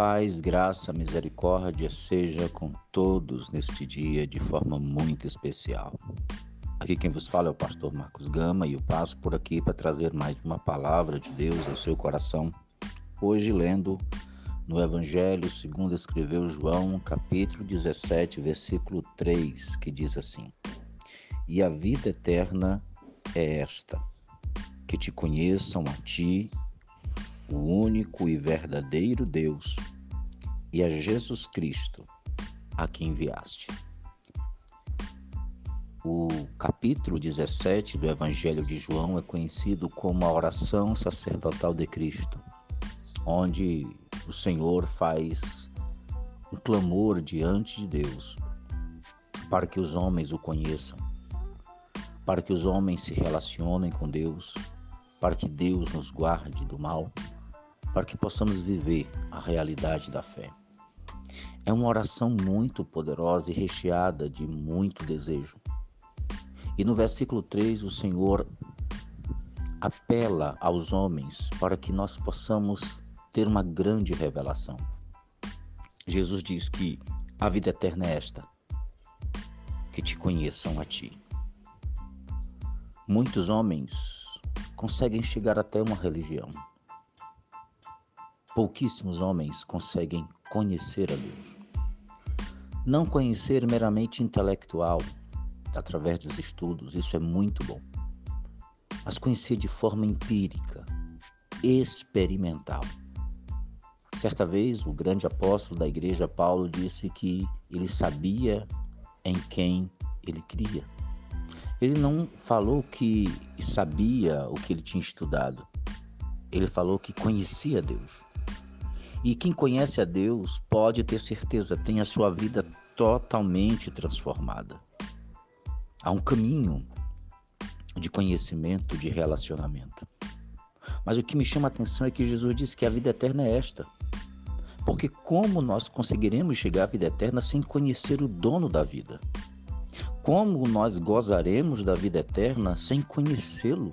paz, graça, misericórdia seja com todos neste dia de forma muito especial. Aqui quem vos fala é o pastor Marcos Gama e eu passo por aqui para trazer mais uma palavra de Deus ao seu coração. Hoje lendo no Evangelho segundo escreveu João, capítulo 17, versículo 3, que diz assim: E a vida eterna é esta, que te conheçam a ti, o único e verdadeiro Deus, e a Jesus Cristo, a quem enviaste. O capítulo 17 do Evangelho de João é conhecido como a oração sacerdotal de Cristo, onde o Senhor faz um clamor diante de Deus para que os homens o conheçam, para que os homens se relacionem com Deus, para que Deus nos guarde do mal para que possamos viver a realidade da fé. É uma oração muito poderosa e recheada de muito desejo. E no versículo 3, o Senhor apela aos homens para que nós possamos ter uma grande revelação. Jesus diz que a vida eterna é esta: que te conheçam a ti. Muitos homens conseguem chegar até uma religião, Pouquíssimos homens conseguem conhecer a Deus. Não conhecer meramente intelectual, através dos estudos, isso é muito bom. Mas conhecer de forma empírica, experimental. Certa vez, o grande apóstolo da igreja, Paulo, disse que ele sabia em quem ele cria. Ele não falou que sabia o que ele tinha estudado. Ele falou que conhecia Deus. E quem conhece a Deus pode ter certeza, tem a sua vida totalmente transformada. Há um caminho de conhecimento, de relacionamento. Mas o que me chama a atenção é que Jesus disse que a vida eterna é esta. Porque como nós conseguiremos chegar à vida eterna sem conhecer o dono da vida? Como nós gozaremos da vida eterna sem conhecê-lo?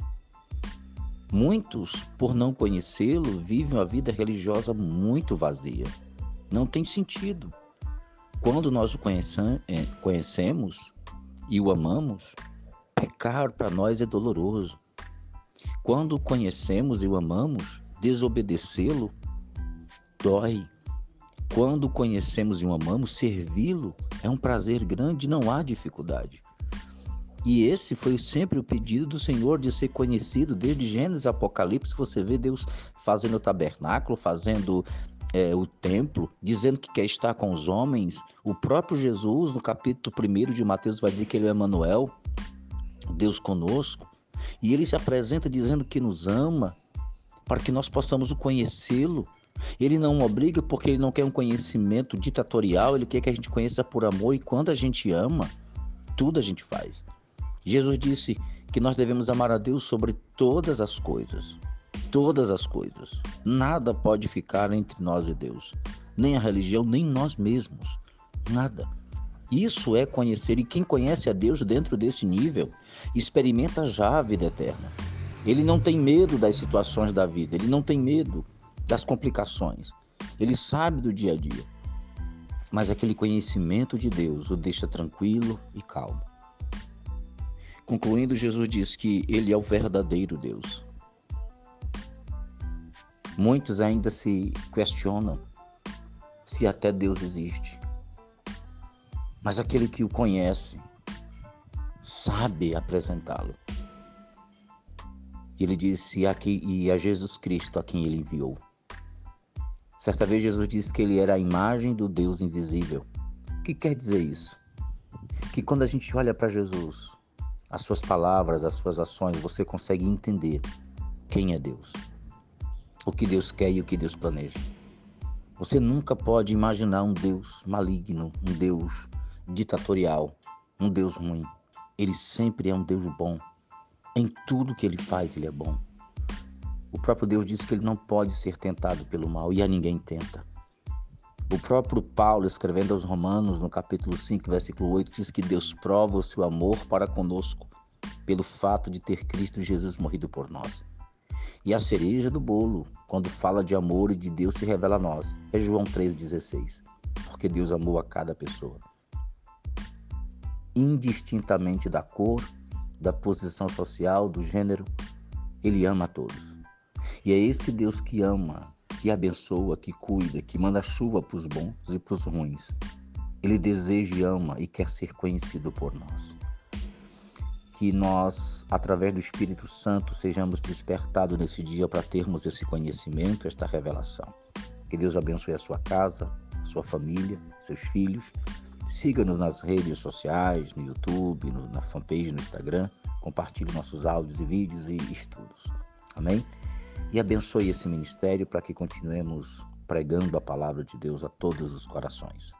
Muitos, por não conhecê-lo, vivem uma vida religiosa muito vazia. Não tem sentido. Quando nós o é, conhecemos e o amamos, pecar para nós é doloroso. Quando o conhecemos e o amamos, desobedecê-lo dói. Quando o conhecemos e o amamos, servi-lo é um prazer grande, não há dificuldade. E esse foi sempre o pedido do Senhor de ser conhecido desde Gênesis Apocalipse. Você vê Deus fazendo o tabernáculo, fazendo é, o templo, dizendo que quer estar com os homens. O próprio Jesus, no capítulo 1 de Mateus, vai dizer que ele é Emmanuel, Deus conosco. E ele se apresenta dizendo que nos ama, para que nós possamos o conhecê-lo. Ele não obriga porque ele não quer um conhecimento ditatorial, ele quer que a gente conheça por amor e quando a gente ama, tudo a gente faz. Jesus disse que nós devemos amar a Deus sobre todas as coisas. Todas as coisas. Nada pode ficar entre nós e Deus. Nem a religião, nem nós mesmos. Nada. Isso é conhecer, e quem conhece a Deus dentro desse nível experimenta já a vida eterna. Ele não tem medo das situações da vida, ele não tem medo das complicações, ele sabe do dia a dia. Mas aquele conhecimento de Deus o deixa tranquilo e calmo. Concluindo, Jesus diz que ele é o verdadeiro Deus. Muitos ainda se questionam se até Deus existe. Mas aquele que o conhece sabe apresentá-lo. Ele disse aqui e a Jesus Cristo a quem ele enviou. Certa vez Jesus disse que ele era a imagem do Deus invisível. O que quer dizer isso? Que quando a gente olha para Jesus, as suas palavras, as suas ações, você consegue entender quem é Deus, o que Deus quer e o que Deus planeja. Você nunca pode imaginar um Deus maligno, um Deus ditatorial, um Deus ruim. Ele sempre é um Deus bom. Em tudo que ele faz, ele é bom. O próprio Deus diz que ele não pode ser tentado pelo mal e a ninguém tenta. O próprio Paulo, escrevendo aos Romanos, no capítulo 5, versículo 8, diz que Deus prova o seu amor para conosco pelo fato de ter Cristo Jesus morrido por nós. E a cereja do bolo, quando fala de amor e de Deus se revela a nós, é João 3,16. Porque Deus amou a cada pessoa. Indistintamente da cor, da posição social, do gênero, Ele ama a todos. E é esse Deus que ama, que abençoa, que cuida, que manda chuva para os bons e para os ruins. Ele deseja e ama e quer ser conhecido por nós que nós, através do Espírito Santo, sejamos despertados nesse dia para termos esse conhecimento, esta revelação. Que Deus abençoe a sua casa, sua família, seus filhos. Siga-nos nas redes sociais, no YouTube, no, na fanpage, no Instagram. Compartilhe nossos áudios e vídeos e estudos. Amém? E abençoe esse ministério para que continuemos pregando a palavra de Deus a todos os corações.